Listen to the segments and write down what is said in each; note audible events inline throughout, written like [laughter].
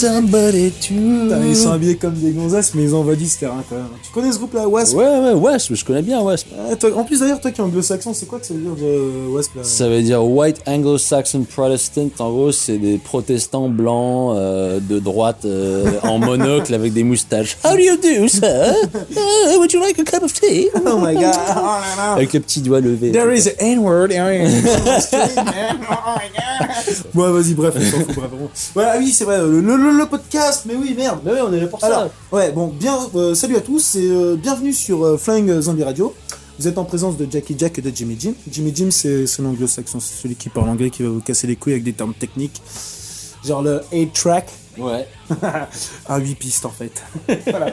somebody ils sont habillés comme des gonzesses, mais ils envoient du terrain quand même. Tu connais ce groupe-là, Wasp Ouais, ouais, Wasp, je connais bien Wasp. Ah, toi- En plus, d'ailleurs, toi qui es anglo-saxon, c'est quoi que ça veut dire de Wasp là Ça veut dire White Anglo-Saxon Protestant. En gros, c'est des protestants blancs euh, de droite euh, en monocle avec des moustaches. How do you do, sir? Uh, would you like a cup of tea? [laughs] Oh my god, oh là là. Avec le petit doigt levé. There is an N-word. ouais, [laughs] vas-y, bref, on s'en fout, bref. bon. Voilà, oui, c'est vrai, le, le- le- podcast, mais oui, merde. Mais oui, on est là pour Alors, ouais, bon, bien, euh, salut à tous et euh, bienvenue sur euh, Flying Zombie Radio. Vous êtes en présence de Jackie Jack et de Jimmy Jim. Jimmy Jim, c'est c'est l'anglo-saxon, c'est celui qui parle anglais, qui va vous casser les couilles avec des termes techniques. Genre le 8-track, Ouais. [laughs] un 8 pistes en fait. [laughs] voilà.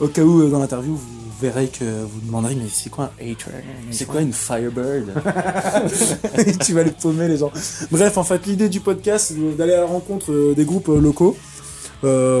Au cas où, euh, dans l'interview, vous verrez que vous demanderez, mais c'est quoi un 8-track C'est quoi une Firebird? [laughs] tu vas les paumer les gens. Bref, en fait, l'idée du podcast, c'est d'aller à la rencontre euh, des groupes euh, locaux,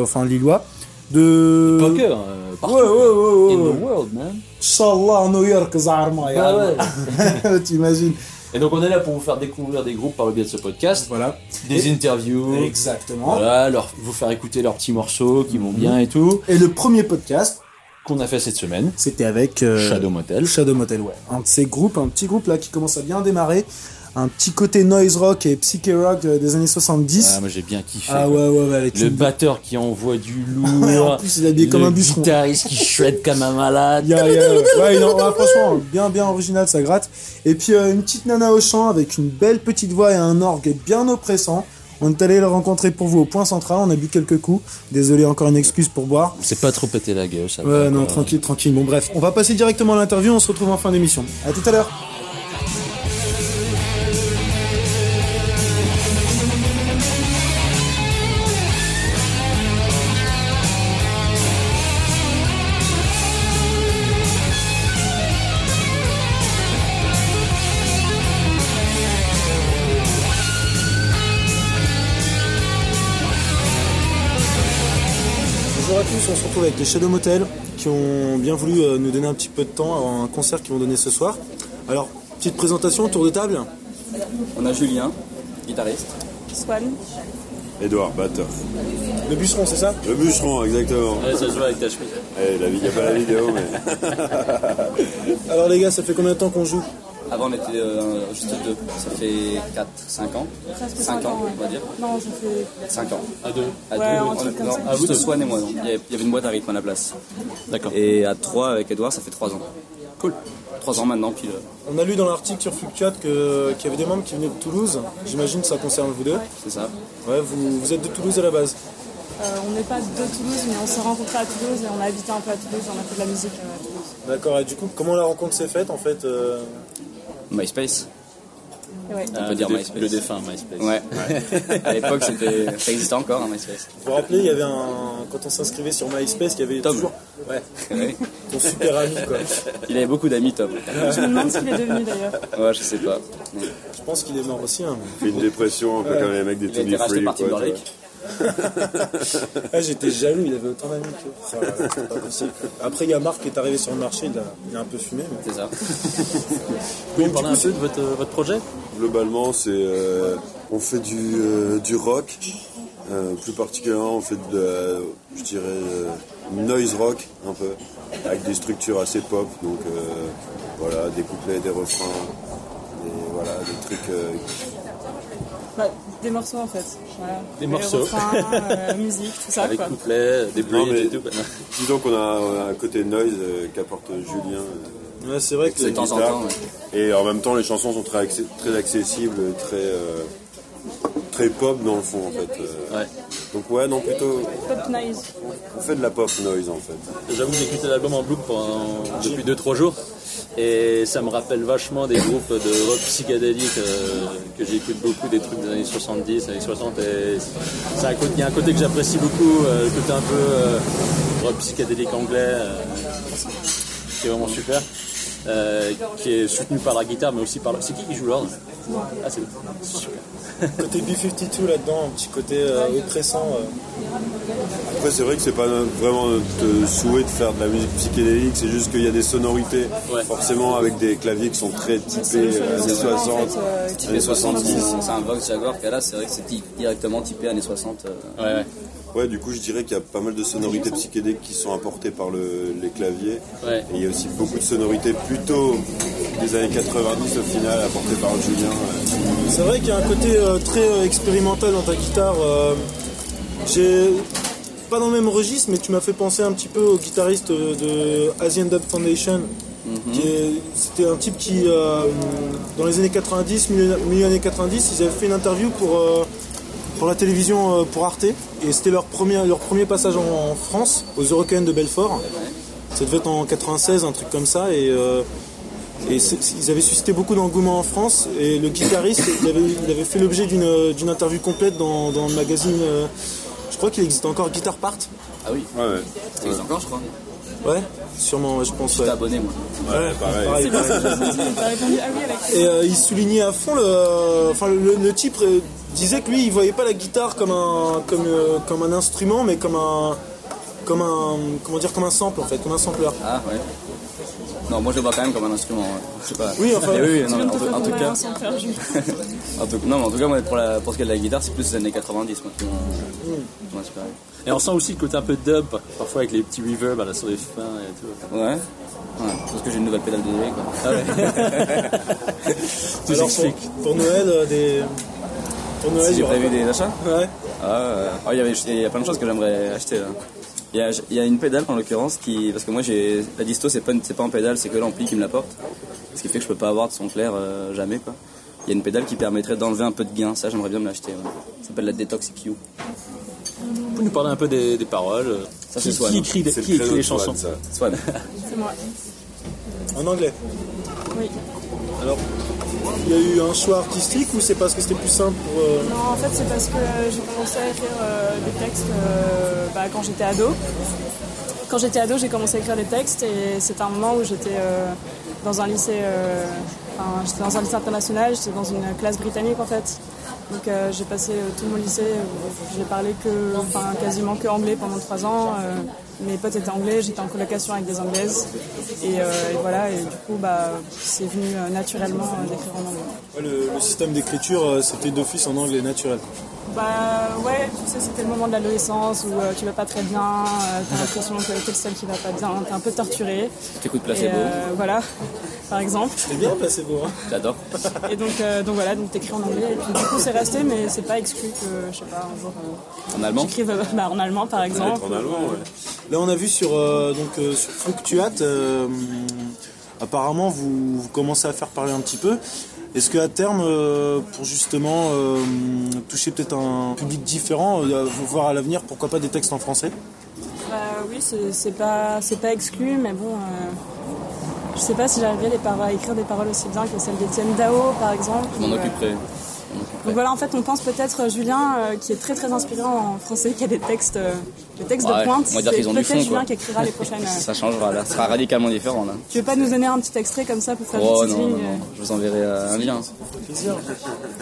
enfin lillois, de... Poker, euh, Ouais, ouais, ouais, In ouais. the world, man. Inch'Allah, New York, Ah ouais. [laughs] T'imagines Et donc on est là pour vous faire découvrir des groupes par le biais de ce podcast, Voilà. des Et- interviews, Exactement. voilà, leur, vous faire écouter leurs petits morceaux qui vont bien et tout, Et le premier podcast, qu'on a fait cette semaine, c'était avec... euh, Shadow Motel. Shadow Motel, ouais. Un de ces groupes, un petit groupe là qui commence à bien démarrer. Un petit côté noise rock et psyché rock euh, des années 70. Ah, moi j'ai bien kiffé. Ah ouais, ouais, ouais. Le batteur qui envoie du [laughs] Ouais, en lourd. plus, il est habillé comme le un bûcheron. guitariste qui shred comme un malade. Yeah, yeah, ouais, non, ouais, franchement, bien, bien original, ça gratte. Et puis euh, une petite nana au chant avec une belle petite voix et un orgue bien oppressant. On est allé le rencontrer pour vous au point central, on a bu quelques coups. Désolé, encore une excuse pour boire. C'est pas trop pété la gueule, ça. Ouais, non, tranquille, tranquille. Bon, bref, on va passer directement à l'interview, on se retrouve en fin d'émission. À tout à l'heure. On se retrouve avec les Shadow Motel qui ont bien voulu euh, nous donner un petit peu de temps avant un concert qu'ils vont donner ce soir. Alors, petite présentation, tour de table. On a Julien, guitariste. Swan. Edouard, batteur. Le bûcheron, c'est ça? Le bûcheron, exactement. Ouais, ça se voit avec ta chemise. Eh, la, il n'y a pas la vidéo, mais. [laughs] Alors les gars, ça fait combien de temps qu'on joue? Avant, on était euh, juste deux. Ça fait 4, 5 ans. Presque 5 cinq ans, ans, ouais. on va dire. Non, ça fait. 5 ans. À deux. À Ouais, deux, on- comme non, ça. Swan et moi. donc. Il y avait- il y avait une boîte à rythme à la place. D'accord. Et à 3 avec Edouard, ça fait 3 ans. Cool. 3 ans maintenant, puis euh, On a lu dans l'article sur Fluctuat que- qu'il y avait des membres qui venaient de Toulouse. J'imagine que ça concerne vous deux. c'est ça. Ouais, vous, vous êtes de Toulouse à la base. Euh, on n'est pas de Toulouse, mais on s'est rencontrés à Toulouse et on a habité un peu à Toulouse. On a fait de la musique euh, à Toulouse. D'accord, et du coup, comment la rencontre s'est faite en fait euh, MySpace. Ouais. On peut dire MySpace. Le défunt MySpace. Ouais. [laughs] à l'époque, c'était, ça existait encore, hein, MySpace. Vous vous rappelez, il y avait un. Quand on s'inscrivait sur MySpace, il y avait Tom. toujours. Ouais, [laughs] Ouais. ton super ami quoi. Il avait beaucoup d'amis, Tom. Je me demande ce qu'il est devenu d'ailleurs. Ouais, je sais pas. Je pense qu'il est mort aussi. Hein. fait une dépression, un peu comme les mecs des Il a été Tutti racheté Free. par quoi. [laughs] Ah, j'étais jaloux, il avait autant d'amis que. Ça, c'est pas possible. Après, il y a Marc qui est arrivé sur le marché, il a, il a un peu fumé. mais- C'est ça. [laughs] Vous pouvez me parler un peu de votre, votre projet? Globalement, c'est. euh, on fait du, euh, du rock. Euh, plus particulièrement, on fait de. la- je dirais. euh, noise rock, un peu. Avec des structures assez pop. Donc, euh, voilà, des couplets, des refrains. Des, voilà, des trucs. Bah, des morceaux en fait. Voilà. Des morceaux. refrains, euh, musique, tout ça Avec quoi. couplets, des bridges mais- et tout. disons qu'on a, on a un côté noise euh, qu'apporte Julien. euh, Ouais, c'est vrai que De temps en temps, ouais. Et en même temps, les chansons sont très, accé- très accessibles, très, euh, très pop dans le fond en fait. Euh, Ouais. Donc ouais, non plutôt, Pop noise. on fait de la pop noise en fait. J'avoue que j'ai écouté l'album en boucle pendant- depuis 2-3 jours et ça me rappelle vachement des groupes de rock psychédélique euh, que j'écoute beaucoup, des trucs des années 70, années 60 et côté- il y a un côté que j'apprécie beaucoup, euh, côté un peu euh, rock psychédélique anglais euh, qui est vraiment super. Euh, qui est soutenu par la guitare, mais aussi par le. C'est qui qui joue l'ordre Ah, c'est super. [laughs] Côté B-52 là-dedans, un petit côté euh, oppressant. euh. Après, c'est vrai que c'est pas vraiment notre souhait de faire de la musique psychédélique, c'est juste qu'il y a des sonorités, Ouais. forcément avec des claviers qui sont très typés euh, années choix, en 60, fait, euh, qui années fait 70. C'est un Vox Jaguar a, c'est vrai que c'est directement typé années 60. euh. Ouais, ouais. Ouais, du coup, je dirais qu'il y a pas mal de sonorités psychédéliques qui sont apportées par le- les claviers. Ouais. Et il y a aussi beaucoup de sonorités plutôt des années 90 au final, apportées par Julien. euh. C'est vrai qu'il y a un côté euh, très euh, expérimental dans ta guitare. euh, J'ai pas dans le même registre, mais tu m'as fait penser un petit peu au guitariste de Asian Dub Foundation. est- C'était un type qui, euh, dans les années 90, milieu, milieu années 90, ils avaient fait une interview pour, euh, pour la télévision, euh, pour Arte. Et c'était leur premier, leur premier passage en, en France, aux Européennes de Belfort. Ça devait être en 96, un truc comme ça. Et, euh, et ils avaient suscité beaucoup d'engouement en France. Et le guitariste, il avait, il avait fait l'objet d'une d'une interview complète dans, dans le magazine. euh, je crois qu'il existe encore Guitar Part. Ah oui, Ouais, ouais. ça existe encore, je crois. Ouais, sûrement, ouais, je pense. J'étais ouais. abonné, moi. Ouais, pareil. Pareil, pareil. Ah Et euh, il soulignait à fond le. Enfin, le, le type euh, disait que lui, il voyait pas la guitare comme un, comme, euh, comme un instrument, mais comme un. Comme un. Comment dire, comme un sample en fait, comme un sampler. Ah ouais. Non, moi je le vois quand même comme un instrument. ouais. Je sais pas. Oui, enfin- Mais oui, non, en, tout- en tout cas, [laughs] en tout, non, mais en tout cas, moi, pour, la, pour ce qui est de la guitare, c'est plus les années 90, moi, qui m'ont qui m'ont inspiré. Et on sent aussi le côté un peu dub, parfois avec les petits reverbs à la sur les fins et tout. Ouais. Ouais, parce que j'ai une nouvelle pédale de delay, quoi. Ah ouais. [laughs] Tout Alors pour, s'explique. pour Noël, euh, des. Si j'ai prévu des achats Ouais. Ah, euh, oh, il y avait- il y a plein de choses que j'aimerais acheter là. Il y, a, il y a une pédale en l'occurrence qui. Parce que moi j'ai. La disto c'est pas, une- c'est pas en pédale, c'est que l'ampli qui me l'apporte. Ce qui fait que je peux pas avoir de son clair euh, jamais quoi. Il y a une pédale qui permettrait d'enlever un peu de gain, ça j'aimerais bien me l'acheter. ouais. Ça s'appelle la Detox EQ. Vous pouvez nous parler un peu des, des paroles Ça, qui, Swan. qui écrit, des- qui écrit les chansons. Swan. C'est moi. En anglais. Oui. Alors, il y a eu un choix artistique ou c'est parce que c'était plus simple pour. euh, Non, en fait, c'est parce que j'ai commencé à écrire euh, des textes euh, bah, quand j'étais ado. Quand j'étais ado, j'ai commencé à écrire des textes et c'était un moment où j'étais dans un lycée, enfin, j'étais dans un lycée international, j'étais dans une classe britannique en fait. Donc j'ai passé tout mon lycée, j'ai parlé que, enfin, quasiment que anglais pendant trois ans. Mes potes étaient anglais, j'étais en colocation avec des anglaises et, euh, et voilà. Et du coup, bah, c'est venu euh, naturellement euh, d'écrire en anglais. ouais, le, le système d'écriture, euh, c'était d'office en anglais naturel. Bah ouais, tu sais, c'était le moment de l'adolescence où euh, tu vas pas très bien, euh, t'as l'impression que t'es le seul qui va pas bien, t'es un peu torturé. T'écoutes Et Placebo, euh, voilà, par exemple. C'est bien placebo, hein j'adore. Et donc, euh, donc voilà, donc t'écris en anglais. Et puis du coup, c'est resté, mais c'est pas exclu que, je sais pas, un jour, euh, En allemand j'écrive euh, bah, en allemand par exemple. En allemand, ouais. Là, on a vu sur, euh, donc, euh, sur Fluctuate, euh, apparemment, vous, vous commencez à faire parler un petit peu. Est-ce qu'à terme, euh, pour justement euh, toucher peut-être un public différent, euh, voir à l'avenir, pourquoi pas des textes en français? Bah oui, c'est pas, c'est pas exclu, mais bon, euh, je sais pas si j'arriverai à écrire des paroles aussi bien que celles d'Étienne Dao par exemple. Je m'en occuperai. Donc voilà, en fait, on pense peut-être euh, Julien, euh, qui est très très inspirant en français, qui a des textes, euh, des textes Ouais, de pointe. on va dire qu'ils ont du peut-être fond, Julien quoi. qui écrira les [laughs] prochaines. euh. Ça changera là, ça sera radicalement différent là. Tu veux pas nous donner un petit extrait comme ça pour faire Oh non, non, non, je vous enverrai un lien.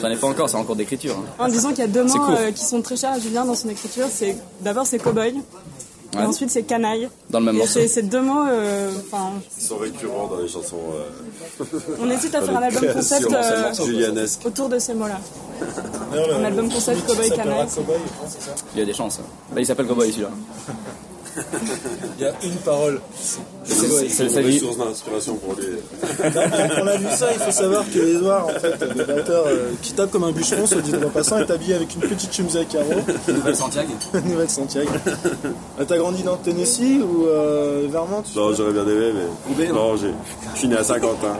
J'en ai pas encore, c'est en cours d'écriture. hein. disant qu'il y a deux mots qui sont très chers à Julien dans son écriture. C'est d'abord c'est cowboy, Ouais. et ensuite c'est canaille. Dans le même morceau. c'est ces deux mots. euh, Enfin, Ils sont récurrents dans les chansons. euh, on hésite à faire un album [laughs] concept euh, autour de ces mots-là. Un album concept Cowboy Canaille. Cowboy, je pense, c'est ça Il y a des chances. Bah, il s'appelle Cowboy celui-là. Il y a une parole. C'est une lui. source d'inspiration pour lui. Quand on a vu ça, il faut savoir que Edouard, en fait, le batteur, euh, qui tape comme un bûcheron, soit dit en passant, est habillé avec une petite chemise à carreaux, Nouvelle Santiago. [laughs] Nouvelle Santiago. Euh, T'as grandi dans le Tennessee ou euh, Vermont tu Non, j'aurais bien aimé, mais. Non, j'ai- je suis né à [laughs] Saint-Quentin.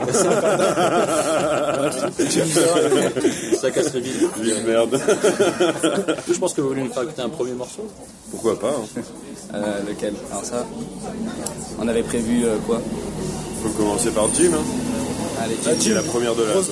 Ça casserait vite. Vive merde. Je pense que vous voulez nous faire écouter un premier morceau? Pourquoi pas hein. Euh, lequel? Alors ça, on avait prévu euh, quoi? Faut commencer par Jim. Hein. Allez, Ah, Jim, la première de grosse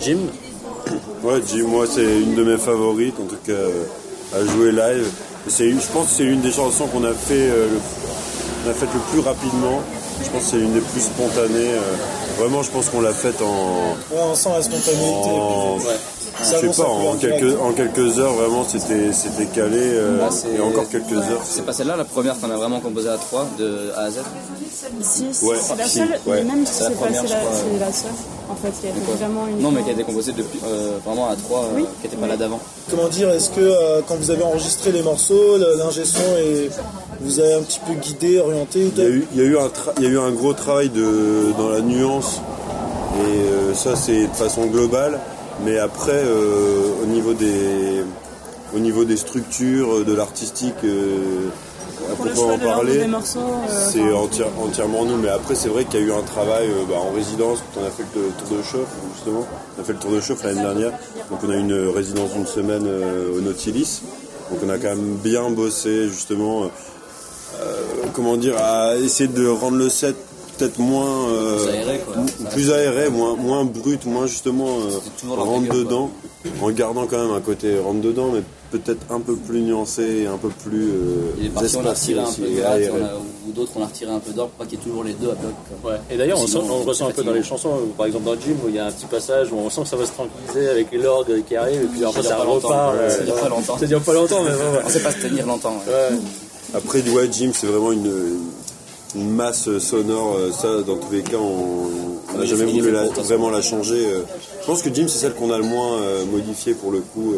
Jim? Ouais, Jim, moi c'est une de mes favorites, en tout cas euh, à jouer live. C'est une- je pense que c'est une des chansons qu'on a fait euh, le, on a fait le plus rapidement. Je pense que c'est une des plus spontanées. euh. vraiment, je pense qu'on l'a faite en, Ouais, on sent la spontanéité. en- Ouais. Je sais pas, en quelques, en quelques heures, vraiment, c'était c'était calé. euh, et encore quelques heures. C'est pas celle-là la première qu'on a vraiment composée à 3 de A à Z Si, si, Ouais, c'est la si, seule, ouais. même si C'est pas première, c'est la, seule, en fait, qui a été vraiment une. Non, mais qui a été composée depuis, euh, vraiment à 3, Oui. qui n'était pas là d'avant. Comment dire, est-ce que euh, quand vous avez enregistré les morceaux, l'ingé son et vous avez un petit peu guidé, orienté Il y a eu, il y a eu un, il y a eu un gros travail de, dans la nuance, et euh, ça c'est de façon globale, mais après euh, au, niveau des, au niveau des structures, euh, de l'artistique, euh, à le proprement l'ordre parler, euh, c'est entière- entièrement nous, mais après c'est vrai qu'il y a eu un travail euh, bah, en résidence, quand on a fait le tour de chauffe justement, on a fait le tour de chauffe l'année dernière, donc on a eu une résidence d'une semaine euh, au Nautilus, donc on a quand même bien bossé justement. euh, comment dire, à essayer de rendre le set peut-être moins euh, Plus aéré, quoi. m- plus aéré, moins, moins brut, moins justement euh, rentre dedans, en gardant quand même un côté rentre dedans, mais peut-être un peu plus nuancé et un peu plus euh, Il y a des parties on a retiré un peu de et gratte, aéré. on a- ou d'autres on a retiré un peu d'or pour pas qu'il y ait toujours les deux à bloc. Ouais. Et d'ailleurs, on, Sinon, sent- on c'est ressent un peu dans les chansons, par exemple dans Jim, où il y a un petit passage où on sent que ça va se tranquilliser avec l'orgue qui arrive, et puis après ça repart. ouais, euh, ça dure pas longtemps. Ça dure pas longtemps, mais bon, ouais. On sait pas se tenir longtemps. Ouais. Après, ouais, Jim, c'est vraiment une, une masse sonore. euh, Ça, dans tous les cas, on n'a jamais voulu la- vraiment la changer. euh. Je pense que Jim, c'est celle qu'on a le moins euh, modifiée pour le coup.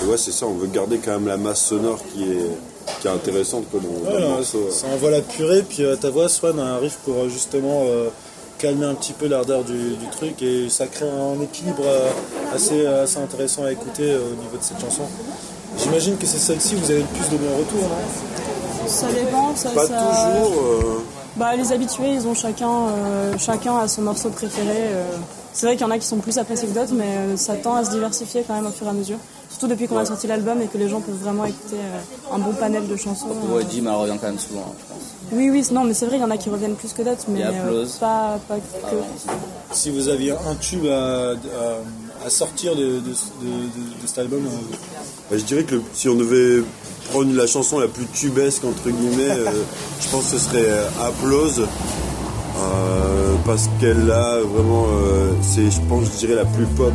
Et ouais, c'est ça, on veut garder quand même la masse sonore qui est, qui est intéressante quoi, dans, dans le Ouais, morceau. ça envoie la purée, puis euh, ta voix, Swan, a un riff pour justement euh, calmer un petit peu l'ardeur du, du truc, et ça crée un équilibre euh, assez, assez intéressant à écouter euh, au niveau de cette chanson. J'imagine que c'est celle-ci où vous avez le plus de bons retours, non? Ça dépend, ça, Pas ça- toujours. euh, Bah, les habitués, ils ont chacun, euh, chacun a son morceau préféré. euh. C'est vrai qu'il y en a qui sont plus appréciés que d'autres, mais euh, ça tend à se diversifier quand même au fur et à mesure. Surtout depuis qu'on a sorti l'album et que les gens peuvent vraiment écouter euh, un bon panel de chansons. Ouais, euh. Jim elle revient quand même souvent, hein, je pense. Oui, oui, non, mais c'est vrai, il y en a qui reviennent plus que d'autres, mais euh, pas, pas que. Ah, ouais, Si vous aviez un tube à, à- à sortir de, de- de- de- de cet album, euh, bah, je dirais que le- si on devait prendre la chanson la plus tubesque, entre guillemets, euh, [laughs] je pense que ce serait euh, Applause. euh, parce qu'elle a vraiment, c'est, je pense, je dirais la plus pop.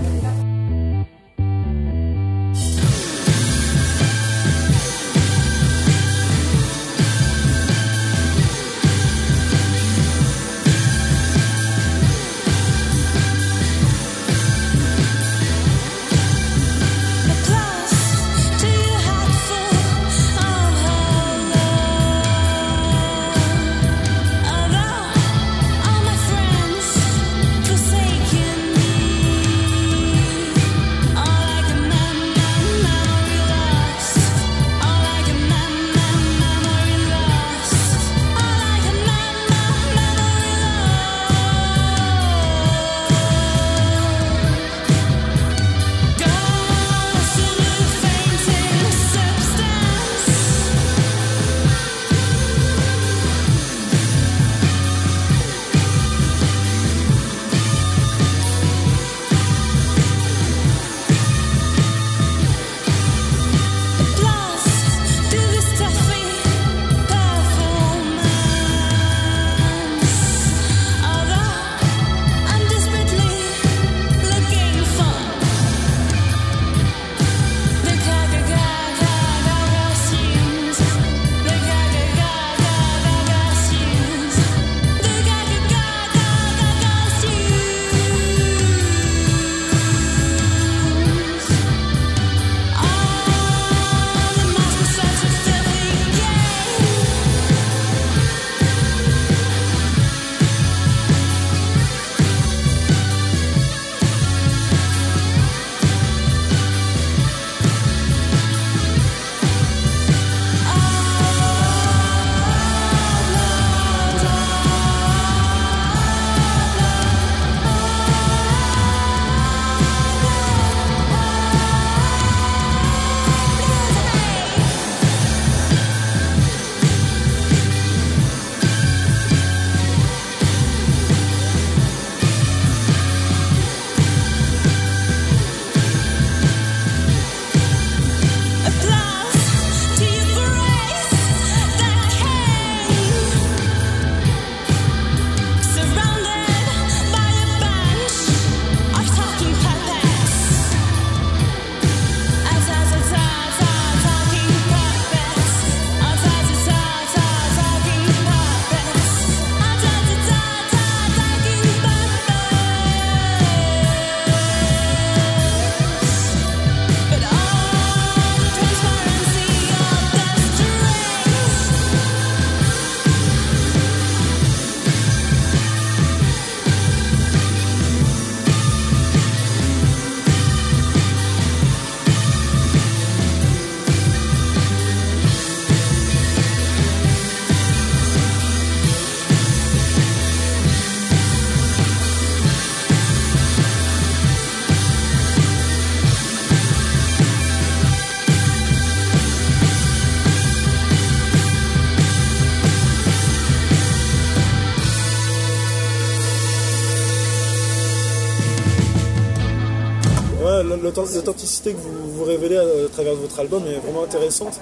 L'authenticité que vous, vous révélez à, à travers votre album est vraiment intéressante.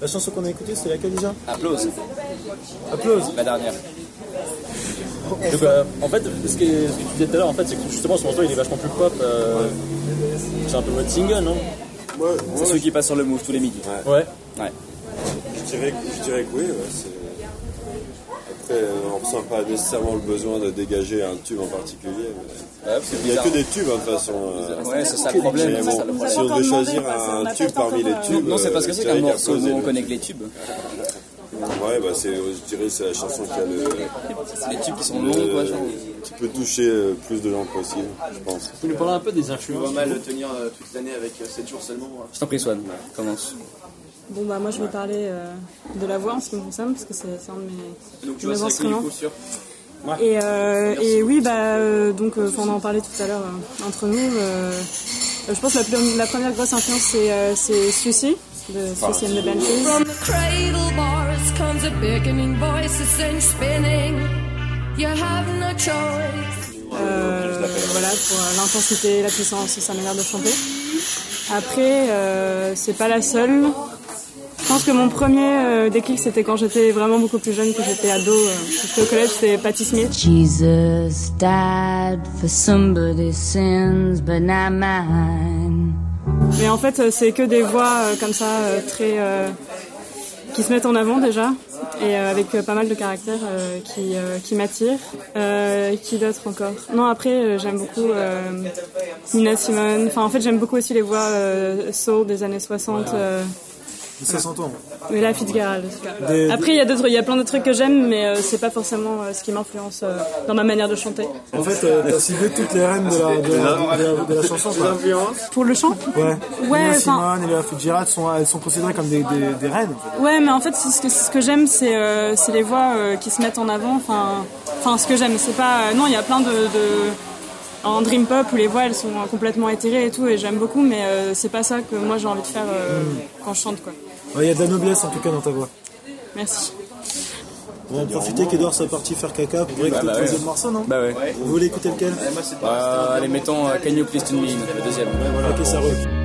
La chanson qu'on a écoutée, c'est laquelle déjà? Applause, Applause. la dernière. Donc, euh, en fait, ce que, ce que tu disais tout à l'heure, en fait, c'est que justement, ce morceau, il est vachement plus pop. euh, c'est un peu mode single, non? C'est ceux qui passent sur le move tous les midis. Ouais. Ouais. je, dirais, que- je dirais que oui. ouais, c'est- Après, euh, on ressent pas nécessairement le besoin de dégager un tube en particulier. mais Ouais, c'est Il n'y a que des tubes, hein, de toute façon. euh, Ouais, c'est ça le problème. ça, si on devait choisir un tube parmi les encore, tubes. Non, c'est parce que euh, c'est qu'un morceau, nous on que les tubes. Ouais, bah c'est, je dirais c'est la chanson qui a le, Les tubes qui sont longs, quoi. genre. qui peut toucher euh, plus de gens possible, je pense. Tu peux nous parler un peu des influences tenir toute l'année avec 7 jours seulement. Je t'en prie, Swan, commence. Bon bah moi je vais parler euh, de la voix en ce qui me concerne parce que c'est un de mes, Donc de mes instruments. Et, euh, et oui bah euh, donc euh, on en parlait tout à l'heure euh, entre nous. euh, euh, je pense que la, plus- la première grosse influence c'est euh, c'est Sucy de and the Banshees. From the cradle bars comes a beckoning voice, a cinch spinning. You have no choice. Euh, voilà pour l'intensité, la puissance, sa manière de chanter. Après euh, c'est pas la seule. Je pense que mon premier euh, déclic c'était quand j'étais vraiment beaucoup plus jeune, que j'étais ado, euh, j'étais au collège, c'était Patti Smith. Jesus died for somebody's sins, but not mine. Mais en fait, euh, c'est que des voix comme ça, très. qui se mettent en avant déjà, et euh, avec euh, pas mal de caractères euh, qui, qui m'attirent. Qui d'autre encore? Non, après, j'aime beaucoup Nina Simone. Enfin, en fait, j'aime beaucoup aussi les voix soul des années 60. Euh, Ça s'entend. mais là, Fitzgerald. Des- Après, il y a d'autres, il y a plein de trucs que j'aime, mais euh, c'est pas forcément euh, ce qui m'influence euh, dans ma manière de chanter. En fait, euh, t'as ciblé toutes les reines de la, de la, de la, de la chanson. Pour le chant Ouais. Ouais, Nina Simone et Léa Fitzgerald sont, elles sont considérées comme des, des, des reines. en fait. Ouais, mais en fait, ce que, ce que j'aime, c'est euh, c'est les voix euh, qui se mettent en avant. Enfin, enfin, ce que j'aime, c'est pas. euh, non, il y a plein de, de- en dream pop où les voix elles sont complètement éthérées et tout, et j'aime beaucoup, mais euh, c'est pas ça que moi j'ai envie de faire euh, quand je chante, quoi. Ouais, Il y a de la noblesse en tout cas dans ta voix. Merci. On va profiter qu'Edouard soit parti faire caca pour écouter bah le ouais. troisième morceau, non Bah ouais. Vous voulez écouter lequel Bah, allez, mettons euh, Can You Please Tune Me, le deuxième. Ok, ça roule.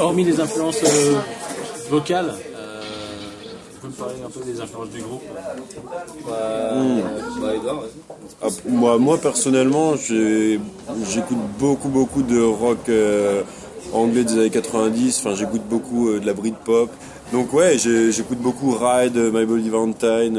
Hormis les influences euh, vocales, euh, vous pouvez me parler un peu des influences du groupe Bah, Edouard, vas-y. Ah, moi, moi personnellement, j'écoute beaucoup beaucoup de rock euh, anglais des années 90. Enfin, j'écoute beaucoup euh, de la Britpop. Donc ouais, j'écoute beaucoup Ride, My Bloody Valentine.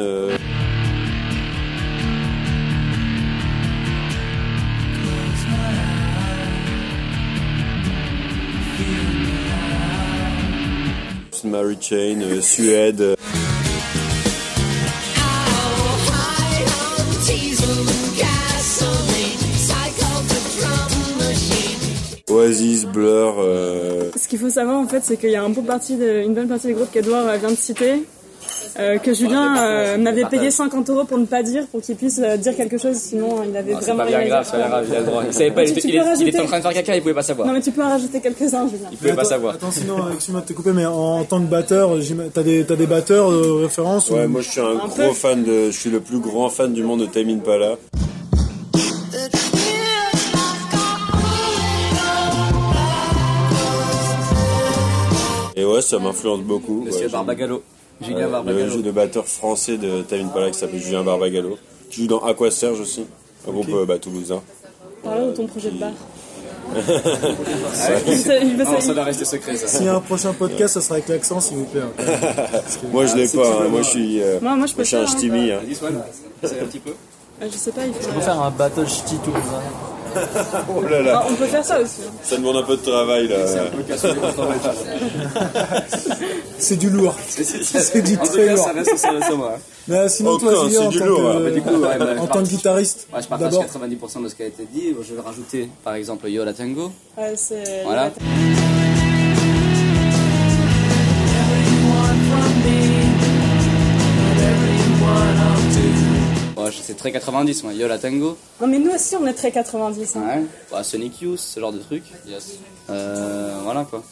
Mary Chain, euh, Suède. euh, Oasis, Blur. euh, Ce qu'il faut savoir en fait, c'est qu'il y a une bonne partie des groupes qu'Edouard vient de citer, euh, que Julien euh, m'avait payé 50 euros pour ne pas dire, pour qu'il puisse euh, dire quelque chose, sinon il avait Ah, C'est vraiment pas bien grave, c'est pas bien grave, il a le droit. Il savait pas, il Tu- était, tu il peux est- il rajouter- était en train de faire caca, il pouvait pas savoir. Non mais tu peux en rajouter quelques-uns, Julien. Il pouvait pas Attends- savoir. Attends, sinon, excuse-moi de te couper, mais en, tant que batteur, t'as des, t'as des batteurs de référence Ouais, ou- moi je suis un, Un gros peu. fan de, je suis le plus grand fan du monde de Tame Impala. Et ouais, ça m'influence beaucoup. Monsieur Ouais, Barbagallo. Julien Ouais, le, Barbagallo. le batteur français de Tame Impala qui s'appelle Julien Barbagallo, qui joue dans Aqua Serge aussi, un groupe euh, bah, toulousain. Parle de ton projet de bar. [laughs] Ah Il veut- il veut- Non, ça doit rester secret, ça. S'il y a un prochain podcast, ça sera avec l'accent, s'il vous plaît. hein. Moi je l'ai pas, hein. moi je suis, euh, Moi, moi, je peux suis un faire, hein. ch'timi. hein. Un petit peu. Euh, Je sais pas, il faut. On peut faire un battle ch'ti toulousain. Oh là là, Ah, on peut faire ça aussi. ça demande un peu de travail là. C'est du lourd. C'est du très cas, lourd. ça reste sur sur moi. Mais sinon, Oh, toi, c'est en du tant lourd, que. Mais du coup, ouais, bah, en tant que guitariste, Ouais, je partage d'abord. 90% de ce qui a été dit. Je vais rajouter, par exemple, Yo la Tango. Ouais, c'est. Voilà. C'est très 90, moi. Yo la Tango. Non, mais nous aussi, on est très 90. hein. Ouais. Ouais, Sonic Youth, ce genre de truc. Yes. Euh, voilà quoi.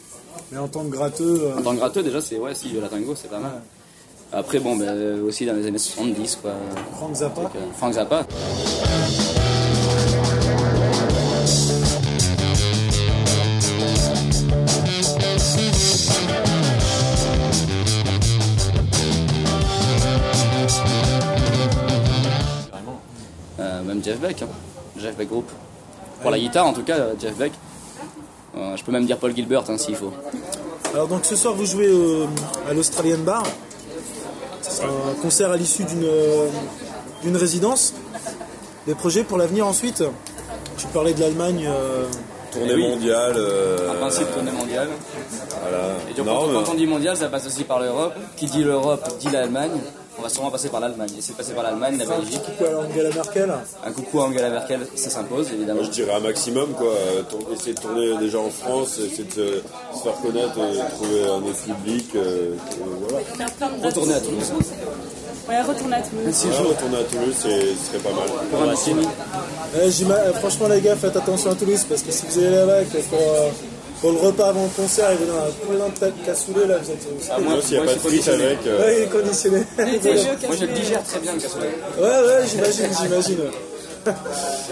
Mais en tant que gratteux, euh, En tant que gratteux, déjà, c'est ouais, si, Yo la Tango, c'est pas mal. Après, bon, euh, aussi dans les années 70, quoi. Frank Zappa. Donc, euh, Frank Zappa. Jeff Beck, hein. Jeff Beck Group. Pour la guitare, en tout cas, euh, Jeff Beck. Euh, je peux même dire Paul Gilbert hein, s'il faut. Alors donc ce soir vous jouez euh, à l'Australian Bar. C'est un concert à l'issue d'une euh, d'une résidence. Des projets pour l'avenir ensuite? Tu parlais de l'Allemagne. euh, Tournée Eh oui. mondiale. euh, En principe, tournée mondiale. Voilà. Et donc, Non, quand, mais- on dit mondial, ça passe aussi par l'Europe. Qui dit l'Europe dit l'Allemagne. On va sûrement passer par l'Allemagne. Et c'est passer par l'Allemagne, la Belgique. Coucou à Angela Merkel. Un coucou à Angela Merkel, ça s'impose évidemment. Moi, je dirais un maximum, quoi. Euh, Essayer de tourner déjà en France, essayer de se, se faire connaître, euh, trouver un autre public. euh, euh, voilà. Retourner à Toulouse. Ouais, retourner à Toulouse. Voilà, retourner à Toulouse, c'est- ce serait pas mal. Pour un. Eh, euh, franchement les gars, faites attention à Toulouse parce que si vous allez là-bas pour, euh, pour le repas avant le concert, il va y avoir plein de tas de cassoulet là. Vous êtes, Ah, Moi, s'il n'y a pas de frites conditionné. avec. euh, Ouais, il est conditionné. Moi je le digère très bien le cassoulet. Ouais, ouais, j'imagine, j'imagine. [laughs] Là,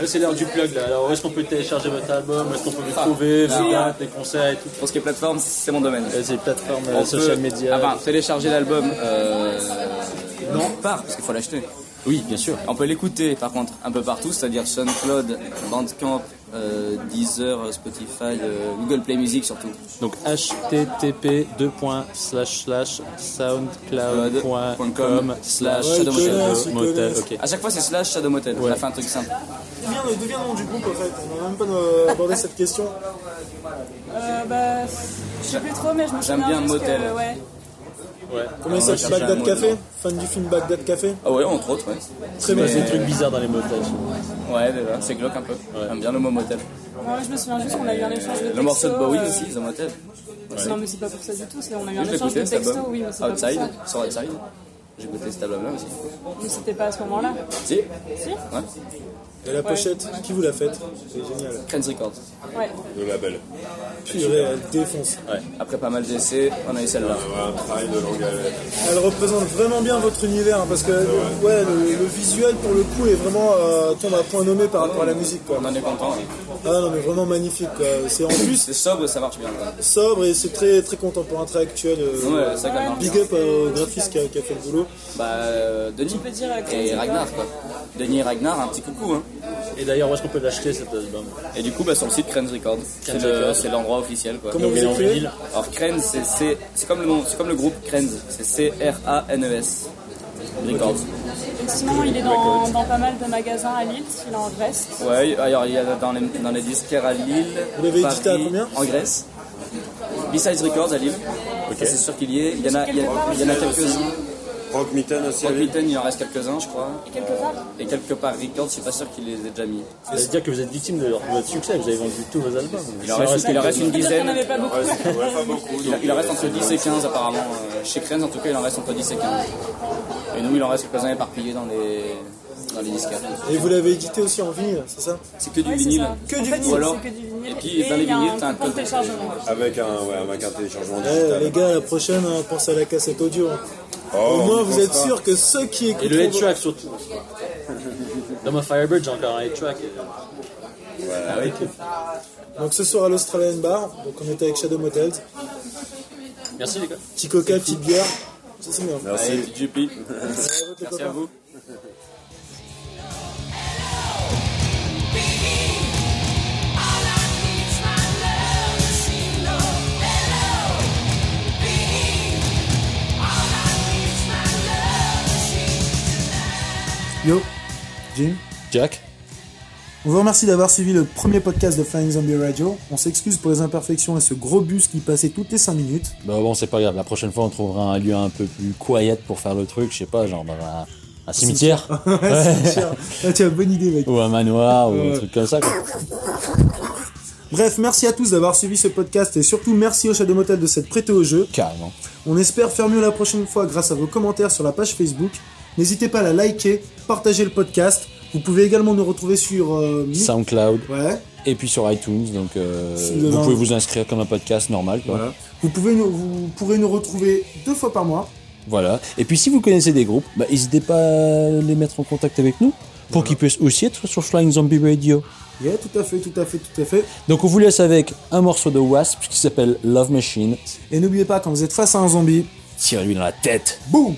c'est l'heure du plug là. Alors, où est-ce qu'on peut télécharger votre album? Où est-ce qu'on peut vous trouver Vos dates, les concerts et tout? Pour ce qui est plateforme, c'est mon domaine. Et ces plateformes On euh, social media. Enfin, télécharger l'album. Euh... Non, pas, parce qu'il faut l'acheter. Oui, bien sûr. On peut l'écouter par contre un peu partout, c'est-à-dire SoundCloud, Bandcamp, euh, Deezer, Spotify, euh, Google Play Music surtout. Donc http soundcloud.com slash Ouais, Shadow Motel. je connais. motel. Ok. À chaque fois c'est slash Shadow Motel, on a fait un truc simple. D'où vient, d'où vient le nom du groupe en fait? On n'a même pas euh, abordé cette question. Euh, bah, je sais plus trop, mais je me J'aime souviens bien Motel. que, ouais. Comment il s'appelle Bagdad Café. Fan du film Bagdad Café Ah ouais, entre autres, ouais. Très bien. C'est des trucs bizarres dans les motels. Ouais, déjà, c'est glauque un peu. J'aime bien le mot motel. Ouais, je me souviens juste qu'on a eu un échange de textos. Le morceau de Bowie euh, aussi, The Motel. Non, mais c'est pas pour ça du tout. c'est- On a eu un échange de album. oui, mais c'est pas pour Outside, ça. sur Outside. J'ai écouté cet album-là aussi. Mais c'était pas à ce moment-là. Si Si Ouais. Et la pochette, qui vous l'a faite C'est génial. Krenz Records. Ouais. Le label. Purée, elle défonce. Après pas mal d'essais, on a eu celle-là. Travail de longue. Elle représente vraiment bien votre univers hein, parce que ouais, le, le visuel pour le coup est vraiment euh, tombe à point nommé par rapport à la musique. Quoi. On en est content. Ah non mais vraiment magnifique. quoi. C'est en plus C'est sobre, ça marche bien. quoi. sobre et c'est très très contemporain, très actuel. euh, Ouais, ça Big bien. up euh, au graphiste qui a, qui a fait le boulot. Bah, euh, Denis peux dire, euh, Krenz et. Ragnar, quoi. Denis et Ragnar, un petit coucou. Hein. Et d'ailleurs, où est-ce qu'on peut l'acheter cet album? Et du coup, bah, sur le site Krenz Records. C'est Krenz le- Records. c'est l'endroit officiel. Quoi. Comment Donc, vous il est en écrivez vinyle. Alors Krenz, c'est- c'est c'est comme le nom, c'est comme le groupe Krenz, c'est C-R-A-N-E-S. Records. Et sinon, il est dans, dans pas mal de magasins à Lille, il est en Grèce. Ouais, alors il y a dans les, dans les disquaires à Lille, Vous l'avez édité à Paris, combien? En Grèce. Besides Records à Lille. Ça, c'est sûr qu'il y est. Il y en a, il y a- il y en a quelques-uns. Rock Mitten aussi. Rock Mitten, il en reste quelques-uns, je crois. Et quelque part, Et quelque part Records, je suis pas sûr qu'il les ait déjà mis. Ça veut dire que vous êtes victime de, votre succès, vous avez vendu tous vos albums. Il en reste, il en reste une dizaine. il en reste entre 10 et 15 apparemment. Euh, Chez Krenz, en tout cas, il en reste entre 10 et 15. Et nous, il en reste quelques-uns éparpillés dans les, dans les disquaires. Et vous l'avez édité aussi en vinyle, c'est ça? C'est que du Ouais, vinyle. Que du fait, vinyle. Ou alors- c'est que du vinyle. et puis, dans les vinyles, un t'as code. téléchargement. Avec un, ouais, avec un téléchargement Eh, digital. Les gars, la prochaine, hein, pensez à la cassette audio. Oh, Au moins, vous êtes sûr que ceux qui Et écoutent. le head-track surtout. [laughs] Dans ma Firebird, j'ai encore un head-track. Donc ce soir à l'Australian Bar, donc on était avec Shadow Motels. Merci les gars. Petit coca, petite bière. Ça c'est bien. Merci. Allez, JP. Allez, Merci à vous. Yo, Jim. Jack On vous remercie d'avoir suivi le premier podcast de Flying Zombie Radio. On s'excuse pour les imperfections et ce gros bus qui passait toutes les 5 minutes. Bah bon, c'est pas grave. La prochaine fois, on trouvera un lieu un peu plus quiet pour faire le truc. Je sais pas, genre dans un, un cimetière [laughs] ouais, sûr. Ah, tu as bonne idée, mec. ou un manoir ou un truc comme ça. Quoi. Bref, merci à tous d'avoir suivi ce podcast et surtout merci au Shadow Motel de s'être prêté au jeu. Carrément. On espère faire mieux la prochaine fois grâce à vos commentaires sur la page Facebook. N'hésitez pas à la liker, partager le podcast. Vous pouvez également nous retrouver sur... euh, SoundCloud Ouais. et puis sur iTunes. Donc euh, vous pouvez vous inscrire comme un podcast normal. Quoi. Voilà. Vous, pouvez nous, vous pourrez nous retrouver deux fois par mois. Voilà. Et puis si vous connaissez des groupes, bah, n'hésitez pas à les mettre en contact avec nous pour qu'ils puissent aussi être sur Flying Zombie Radio. Yeah, tout à fait, tout à fait, tout à fait. Donc on vous laisse avec un morceau de Wasp qui s'appelle Love Machine. Et n'oubliez pas, quand vous êtes face à un zombie, Tirez-lui dans la tête. boum